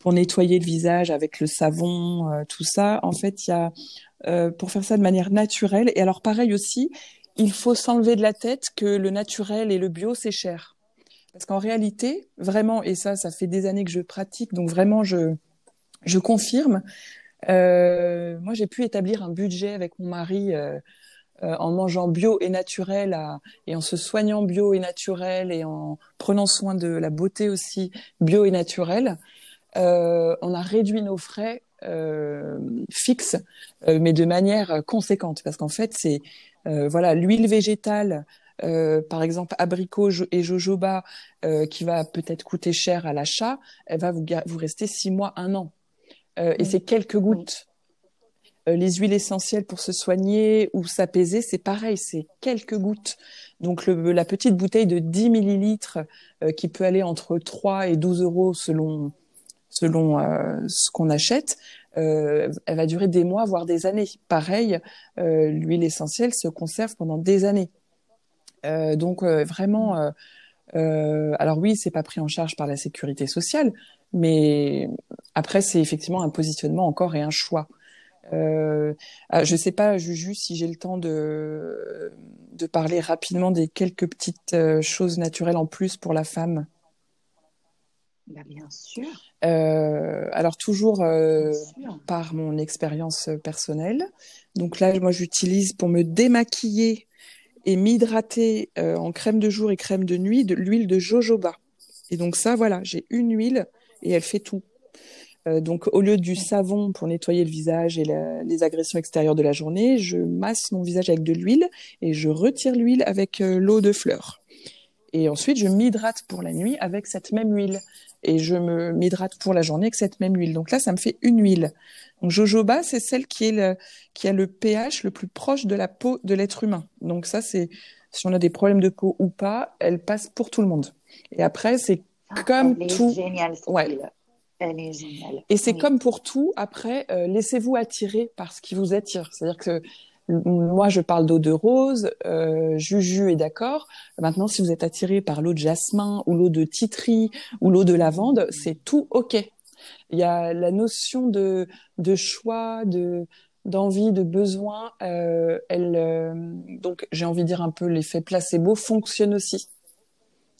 pour nettoyer le visage avec le savon, euh, tout ça. En fait, il y a euh, pour faire ça de manière naturelle. Et alors pareil aussi, il faut s'enlever de la tête que le naturel et le bio c'est cher. Parce qu'en réalité, vraiment, et ça, ça fait des années que je pratique, donc vraiment, je, je confirme. Euh, moi, j'ai pu établir un budget avec mon mari euh, en mangeant bio et naturel à, et en se soignant bio et naturel et en prenant soin de la beauté aussi bio et naturelle. Euh, on a réduit nos frais euh, fixes, mais de manière conséquente, parce qu'en fait, c'est voilà l'huile végétale. par exemple, abricot et jojoba, qui va peut-être coûter cher à l'achat, elle va vous, vous rester six mois, un an. Et c'est quelques gouttes. Les huiles essentielles pour se soigner ou s'apaiser, c'est pareil, c'est quelques gouttes. Donc le, la petite bouteille de 10 millilitres qui peut aller entre 3 et 12 euros selon selon euh, ce qu'on achète, euh, elle va durer des mois, voire des années. Pareil, euh, l'huile essentielle se conserve pendant des années. donc vraiment, alors oui, c'est pas pris en charge par la sécurité sociale, mais après c'est effectivement un positionnement encore et un choix. Euh, ah, je sais pas, Juju, si j'ai le temps de, de parler rapidement des quelques petites choses naturelles en plus pour la femme. Bah, bien sûr. Euh, alors toujours euh, par mon expérience personnelle. Donc là, moi, j'utilise pour me démaquiller et m'hydrater euh, en crème de jour et crème de nuit de l'huile de jojoba. Et donc ça, voilà, j'ai une huile et elle fait tout. Donc au lieu du savon pour nettoyer le visage et les agressions extérieures de la journée, je masse mon visage avec de l'huile et je retire l'huile avec l'eau de fleur. Et ensuite, je m'hydrate pour la nuit avec cette même huile. Et je me m'hydrate pour la journée avec cette même huile. Donc là, ça me fait une huile. Donc jojoba, c'est celle qui est le, qui a le pH le plus proche de la peau de l'être humain. Donc ça, c'est si on a des problèmes de peau ou pas, elle passe pour tout le monde. Et après, c'est ah, comme elle tout. Est géniale, ouais. Elle est géniale. Et c'est comme pour tout. Après, euh, laissez-vous attirer par ce qui vous attire. C'est-à-dire que moi, je parle d'eau de rose, euh, Juju est d'accord. Maintenant, si vous êtes attiré par l'eau de jasmin ou l'eau de titri ou l'eau de lavande, c'est tout OK. Il y a la notion de, de choix, de d'envie, de besoin. Euh, elle, euh, donc, j'ai envie de dire un peu l'effet placebo fonctionne aussi.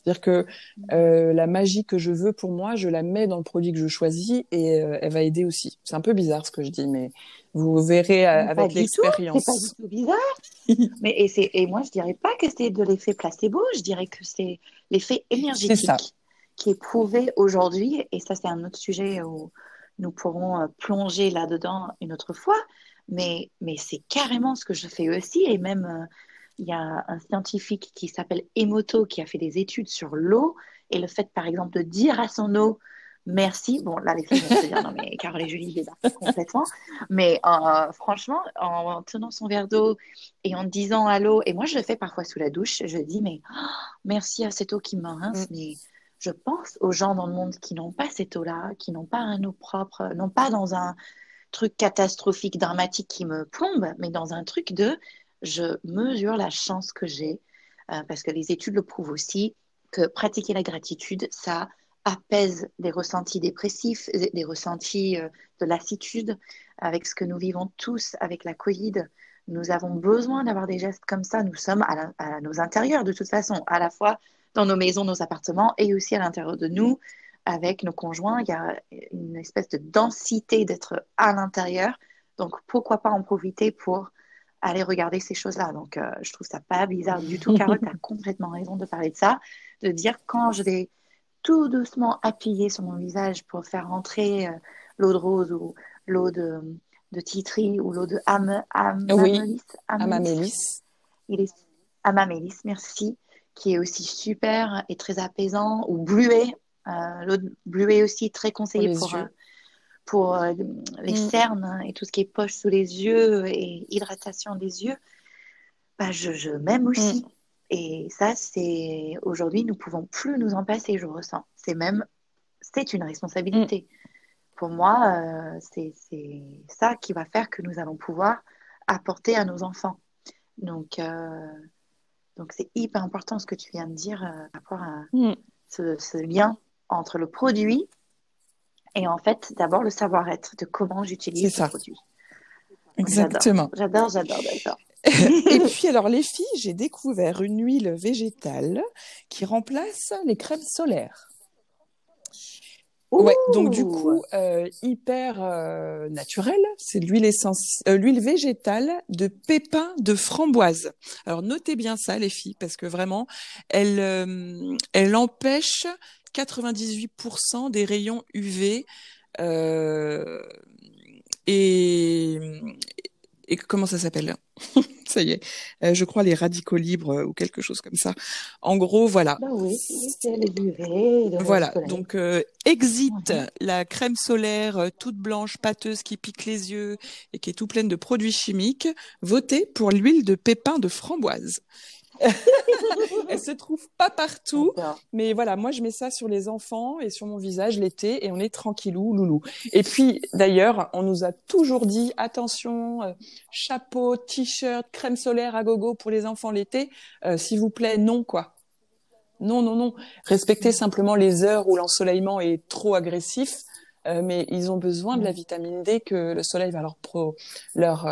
C'est-à-dire que euh, la magie que je veux pour moi, je la mets dans le produit que je choisis et euh, elle va aider aussi. C'est un peu bizarre ce que je dis, mais vous verrez euh, avec l'expérience. C'est pas du tout bizarre. *laughs* mais et, et moi, je dirais pas que c'est de l'effet placebo, je dirais que c'est l'effet énergétique qui est prouvé aujourd'hui. Et ça, c'est un autre sujet où nous pourrons plonger là-dedans une autre fois. Mais, mais c'est carrément ce que je fais aussi. Et même il y a un scientifique qui s'appelle Emoto qui a fait des études sur l'eau et le fait, par exemple, de dire à son eau merci. Bon, là, les filles vont se dire non, mais Carole et Julie débarquent complètement. Mais euh, franchement, en tenant son verre d'eau et en disant à l'eau, et moi, je le fais parfois sous la douche, je dis mais oh, merci à cette eau qui me rince, mm. mais je pense aux gens dans le monde qui n'ont pas cette eau-là, qui n'ont pas un eau propre, non pas dans un truc catastrophique, dramatique qui me plombe, mais dans un truc de je mesure la chance que j'ai, euh, parce que les études le prouvent aussi, que pratiquer la gratitude, ça apaise les ressentis dépressifs, les ressentis euh, de lassitude, avec ce que nous vivons tous avec la Covid. Nous avons besoin d'avoir des gestes comme ça. Nous sommes à, nos intérieurs, de toute façon, à la fois dans nos maisons, nos appartements, et aussi à l'intérieur de nous, avec nos conjoints. Il y a une espèce de densité d'être à l'intérieur. Donc, pourquoi pas en profiter pour aller regarder ces choses-là. Donc, euh, je trouve ça pas bizarre du tout. *laughs* Carole, tu as complètement raison de parler de ça, de dire quand je vais tout doucement appuyer sur mon visage pour faire rentrer euh, l'eau de rose ou l'eau de, de titri ou l'eau de am, amamélis. amamélis. Il est amamélis, merci, qui est aussi super et très apaisant, ou bluet. Euh, l'eau de bluet aussi très conseillé pour, pour, pour euh, les mm. cernes et tout ce qui est poche sous les yeux et hydratation des yeux, bah, je, m'aime aussi. Mm. Et ça, c'est aujourd'hui, nous pouvons plus nous en passer, je ressens. C'est même, c'est une responsabilité. Mm. Pour moi, euh, c'est ça qui va faire que nous allons pouvoir apporter à nos enfants. Donc, euh, donc c'est hyper important ce que tu viens de dire par rapport à ce, ce, lien entre le produit et en fait, d'abord le savoir-être de comment j'utilise ce produit. Exactement. J'adore, j'adore, j'adore. *laughs* et *laughs* puis alors les filles, j'ai découvert une huile végétale qui remplace les crèmes solaires. Ouais, donc du coup, euh, hyper euh, naturel, c'est l'huile euh, l'huile végétale de pépins de framboise. Alors notez bien ça, les filles, parce que vraiment, elle, euh, elle empêche 98% des rayons UV euh, et, et comment ça s'appelle? *laughs* Ça y est, euh, je crois les radicaux libres euh, ou quelque chose comme ça. En gros, voilà. Bah oui, les UV. Voilà, donc euh, exit la crème solaire toute blanche, pâteuse qui pique les yeux et qui est tout pleine de produits chimiques. Votez pour l'huile de pépins de framboise. *laughs* elle se trouve pas partout, mais voilà, moi je mets ça sur les enfants et sur mon visage l'été et on est tranquillou, loulou. Et puis d'ailleurs, on nous a toujours dit attention, euh, chapeau, t-shirt, crème solaire à gogo pour les enfants l'été, euh, s'il vous plaît, non quoi. Non, non, non. Respectez simplement les heures où l'ensoleillement est trop agressif. Euh, mais ils ont besoin de la vitamine D que le soleil va leur pro, leur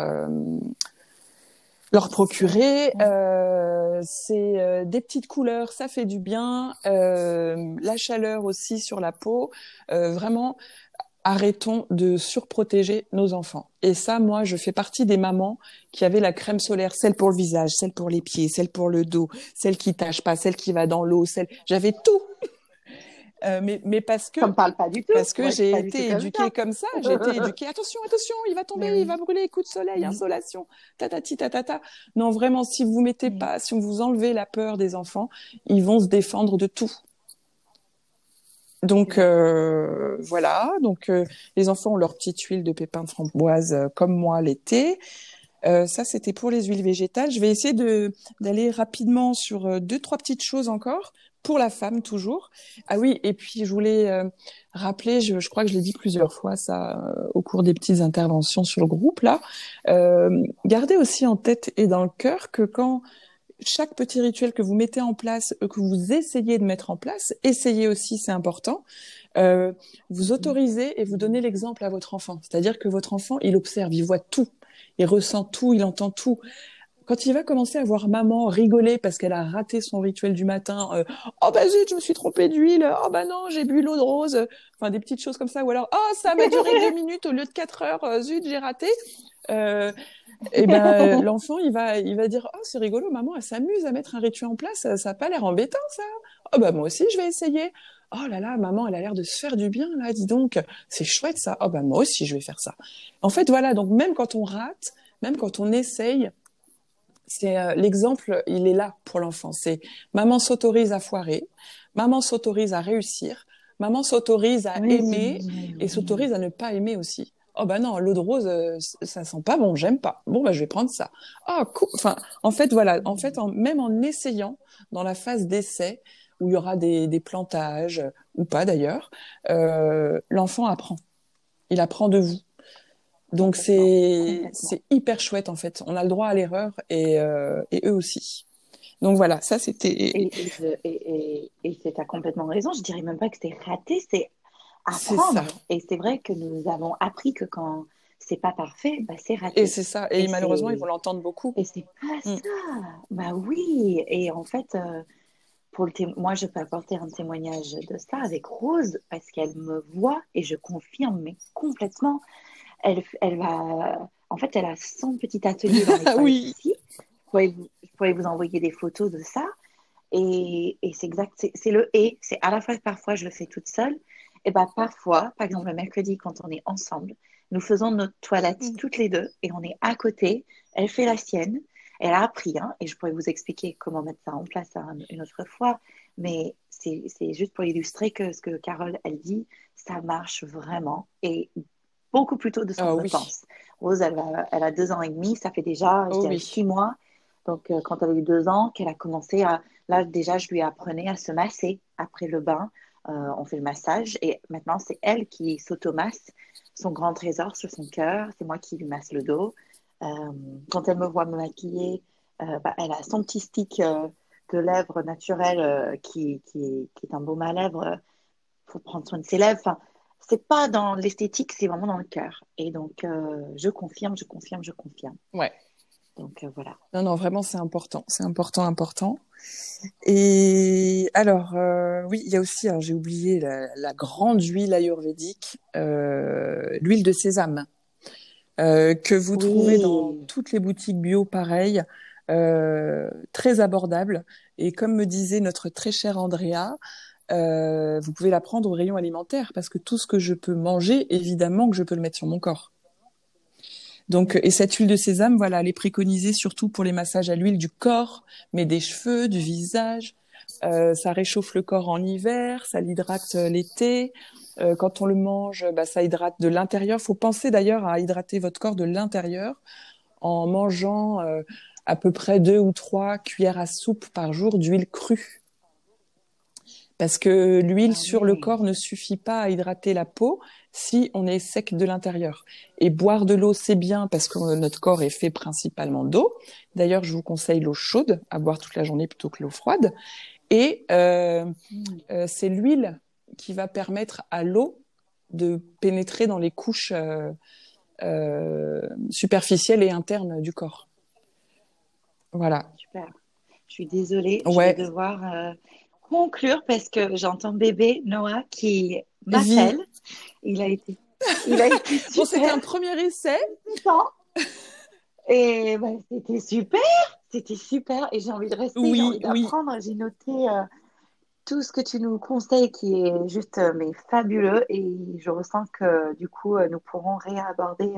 leur procurer. Euh, c'est euh, des petites couleurs, ça fait du bien. Euh, la chaleur aussi sur la peau. Euh, vraiment, arrêtons de surprotéger nos enfants. Et ça, moi, je fais partie des mamans qui avaient la crème solaire, celle pour le visage, celle pour les pieds, celle pour le dos, celle qui tâche pas, celle qui va dans l'eau, celle. J'avais tout. Euh, mais, mais parce que. Ça me parle pas du tout. Parce que j'ai été éduquée comme ça. J'ai été *laughs* éduquée. Attention, attention, il va tomber, il va brûler, coup de soleil, insolation, tatati, tatata. Non, vraiment, si vous mettez pas, si vous enlevez la peur des enfants, ils vont se défendre de tout. Donc euh, voilà, donc euh, les enfants ont leur petite huile de pépins de framboise comme moi l'été. Euh, ça, c'était pour les huiles végétales. Je vais essayer de d'aller rapidement sur deux, trois petites choses encore pour la femme toujours. Ah oui, et puis je voulais euh, rappeler, je, je, crois que je l'ai dit plusieurs fois ça au cours des petites interventions sur le groupe là. gardez aussi en tête et dans le cœur que quand chaque petit rituel que vous mettez en place, que vous essayez de mettre en place, essayez aussi, c'est important. Euh, vous autorisez et vous donnez l'exemple à votre enfant. C'est-à-dire que votre enfant, il observe, il voit tout il ressent tout, il entend tout. Quand il va commencer à voir maman rigoler parce qu'elle a raté son rituel du matin, euh, oh bah zut, je me suis trompée d'huile, oh bah non, j'ai bu l'eau de rose, enfin des petites choses comme ça, ou alors oh ça m'a duré deux *laughs* minutes au lieu de quatre heures, euh, zut j'ai raté. Euh, et ben *laughs* l'enfant il va il va dire oh c'est rigolo maman elle s'amuse à mettre un rituel en place ça, ça a pas l'air embêtant ça oh bah moi aussi je vais essayer oh là là, maman, elle a l'air de se faire du bien là, dis donc, c'est chouette ça. Oh bah moi aussi, je vais faire ça. En fait, voilà, donc même quand on rate, même quand on essaye, c'est euh, l'exemple, il est là pour l'enfant. C'est maman s'autorise à foirer, maman s'autorise à réussir, maman s'autorise à aimer et s'autorise à ne pas aimer aussi. Oh bah non, l'eau de rose, euh, ça sent pas bon, j'aime pas. Bon bah je vais prendre ça. Ah cool. Enfin, en fait voilà, en fait même en essayant dans la phase d'essai, où il y aura des, des plantages ou pas d'ailleurs, euh, l'enfant apprend. Il apprend de vous. Donc c'est c'est hyper chouette en fait. On a le droit à l'erreur et, euh, et eux aussi. Donc voilà, ça c'était. Et et et c'est as complètement raison. Je dirais même pas que c'était raté, c'est apprendre. Et c'est vrai que nous avons appris que quand c'est pas parfait, bah c'est raté. Et c'est ça. Et, malheureusement, ils vont l'entendre beaucoup. Et c'est pas mm. ça. Bah oui. Et en fait, euh, moi, je peux apporter un témoignage de ça avec Rose parce qu'elle me voit et je confirme, mais complètement. Elle, elle va, en fait, elle a son petit atelier dans les *laughs* oui. ici. Je pourrais, vous, envoyer des photos de ça. Et, et c'est exact, c'est le et. C'est à la fois, parfois, je le fais toute seule. Et bah, parfois, par exemple, le mercredi, quand on est ensemble, nous faisons notre toilette mm. toutes les deux et on est à côté. Elle fait la sienne elle a appris, hein, et je pourrais vous expliquer comment mettre ça en place une autre fois, mais c'est juste pour illustrer que ce que Carole, elle dit, ça marche vraiment, et beaucoup plus tôt de ce qu'on oh, pense. Rose, elle a, deux ans et demi, ça fait déjà oh six mois, donc euh, quand elle a eu deux ans, qu'elle a commencé à... Là, déjà, je lui apprenais à se masser après le bain, euh, on fait le massage, et maintenant, c'est elle qui s'automasse son grand trésor sur son cœur, c'est moi qui lui masse le dos. Euh, quand elle me voit me maquiller, bah, elle a son petit stick de lèvres naturel qui, qui, qui, est un baume à lèvres. Il faut prendre soin de ses lèvres. Enfin, c'est pas dans l'esthétique, c'est vraiment dans le cœur. Et donc, je confirme, je confirme, je confirme. Ouais. Donc voilà. Non, non, vraiment, c'est important. C'est important, important. Et alors, oui, il y a aussi, j'ai oublié la, la, grande huile ayurvédique, l'huile de sésame. Euh, que vous trouvez dans toutes les boutiques bio pareil, euh, très abordable. Et comme me disait notre très chère Andrea, euh, vous pouvez la prendre au rayon alimentaire parce que tout ce que je peux manger, évidemment que je peux le mettre sur mon corps. Donc, et cette huile de sésame, voilà, elle est préconisée surtout pour les massages à l'huile du corps, mais des cheveux, du visage. Euh, ça réchauffe le corps en hiver, ça l'hydrate l'été. Euh, quand on le mange, bah, ça hydrate de l'intérieur. Faut penser d'ailleurs à hydrater votre corps de l'intérieur en mangeant euh, à peu près deux ou trois cuillères à soupe par jour d'huile crue. Parce que l'huile ah sur le corps ne suffit pas à hydrater la peau si on est sec de l'intérieur. Et boire de l'eau, c'est bien parce que notre corps est fait principalement d'eau. D'ailleurs, je vous conseille l'eau chaude à boire toute la journée plutôt que l'eau froide. Et euh, mmh. euh, c'est l'huile qui va permettre à l'eau de pénétrer dans les couches euh, euh, superficielles et internes du corps. Voilà. Super. Je suis désolée, je vais devoir euh, conclure parce que j'entends bébé Noah qui m'appelle. Il a été, il a été *laughs* bon, c'était un premier essai. Et ben, c'était super, c'était super. Et j'ai envie de rester, j'ai envie d'apprendre. J'ai noté tout ce que tu nous conseilles qui est juste mais fabuleux et je ressens que du coup nous pourrons réaborder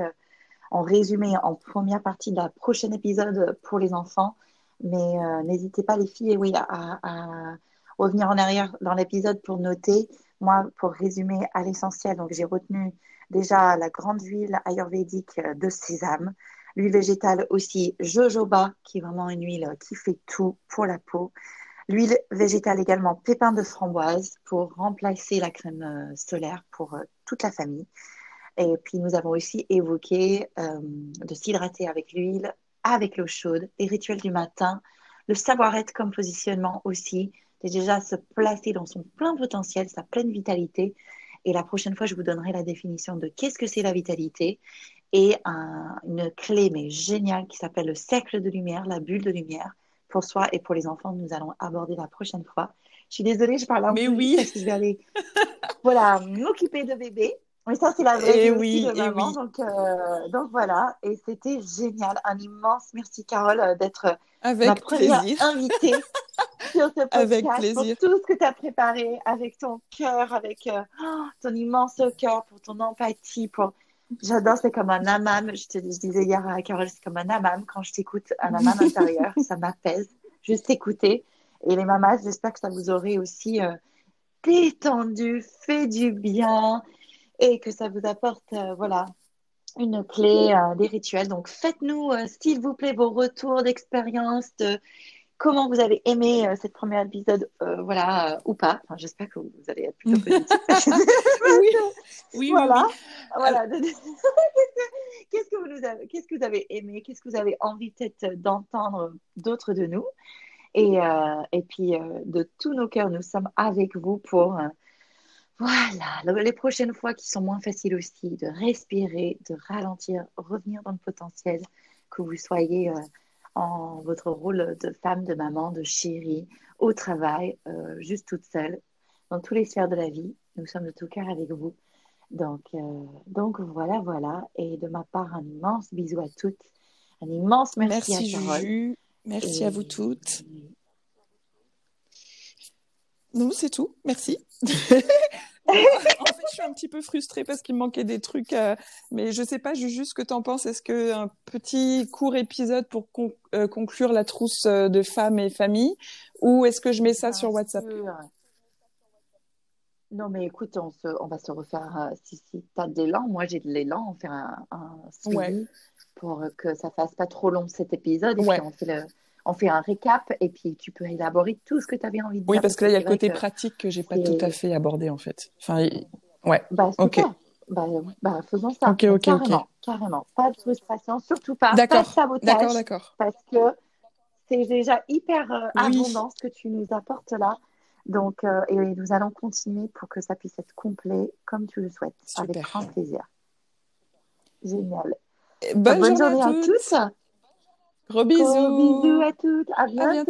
en résumé en première partie de la prochaine épisode pour les enfants. Mais euh, n'hésitez pas les filles oui, à, à revenir en arrière dans l'épisode pour noter. Moi, pour résumer à l'essentiel, donc j'ai retenu déjà la grande huile ayurvédique de sésame, l'huile végétale aussi jojoba, qui est vraiment une huile qui fait tout pour la peau. L'huile végétale également pépin de framboise pour remplacer la crème euh, solaire pour euh, toute la famille. Et puis, nous avons aussi évoqué euh, de s'hydrater avec l'huile, avec l'eau chaude, les rituels du matin, le savoir-être comme positionnement aussi, déjà se placer dans son plein potentiel, sa pleine vitalité. Et la prochaine fois, je vous donnerai la définition de qu'est-ce que c'est la vitalité et une clé, mais géniale, qui s'appelle le cercle de lumière, la bulle de lumière. Pour soi et pour les enfants, nous allons aborder la prochaine fois. Je suis désolée, je parle un mais peu oui. parce que je vais aller voilà, m'occuper de bébé. Mais ça, c'est la vraie Et vie oui, et maman. oui. Donc, euh, donc voilà. Et c'était génial. Un immense merci, Carole, euh, d'être ma Avec première plaisir. invitée *laughs* sur ce podcast. Avec Pour plaisir. tout ce que tu as préparé avec ton cœur, avec euh, oh, ton immense cœur, pour ton empathie. Pour... J'adore, c'est comme un hammam. Je te je disais hier à Carole, c'est comme un hammam. Quand je t'écoute, un hammam intérieur, *laughs* ça m'apaise. Juste écouter. Et les mamas, j'espère que ça vous aurait aussi euh, détendu, fait du bien et que ça vous apporte, euh, voilà, une clé, euh, des rituels. Donc, faites-nous, euh, s'il vous plaît, vos retours d'expérience de comment vous avez aimé euh, cette première épisode, euh, voilà, euh, ou pas. Enfin, j'espère que vous allez être plutôt positif. *laughs* *laughs* Oui, voilà. oui. voilà. *laughs* Qu'est-ce que vous nous avez, qu'est-ce que vous avez aimé? Qu'est-ce que vous avez envie peut-être d'entendre d'autres de nous? Et, et puis, de tous nos cœurs, nous sommes avec vous pour, voilà, le- les prochaines fois qui sont moins faciles aussi, de respirer, de ralentir, revenir dans le potentiel, que vous soyez euh, en votre rôle de femme, de maman, de chérie, au travail, euh, juste toute seule, dans toutes les sphères de la vie. Nous sommes de tout cœur avec vous. Donc, euh, donc voilà, voilà. Et de ma part, un immense bisou à toutes. Un immense merci, Merci à Carole. Juju. Merci à vous toutes. Non, c'est tout. Merci. *laughs* en fait, je suis un petit peu frustrée parce qu'il me manquait des trucs. euh, mais je sais pas, Juju, ce que t'en penses. Est-ce que un petit court épisode pour con- euh, conclure la trousse euh, de femmes et familles ou est-ce que je mets ça sur WhatsApp? Non, mais écoute, on, se, on va se refaire. euh, si si tu as de l'élan, moi j'ai de l'élan, on fait un, un Ouais. pour que ça fasse pas trop long cet épisode. Et Ouais. puis on fait, le, on fait un récap et puis tu peux élaborer tout ce que tu avais envie de Oui, dire. parce que là, il y a le côté que pratique que j'ai pas tout à fait abordé en fait. Enfin, ouais. Bah, Ok. Bah, bah, faisons ça. Ok, ok, ok. carrément, carrément. Pas de frustration, surtout pas. Pas de D'accord. D'accord, sabotage, d'accord. parce que c'est déjà hyper euh, Oui. abondant ce que tu nous apportes là. Donc, euh, et nous allons continuer pour que ça puisse être complet comme tu le souhaites, avec Super. grand plaisir. Génial. Bonne, Bonne journée, journée à à tous. Gros Gros bisous. bisous à toutes. À À bientôt. bientôt.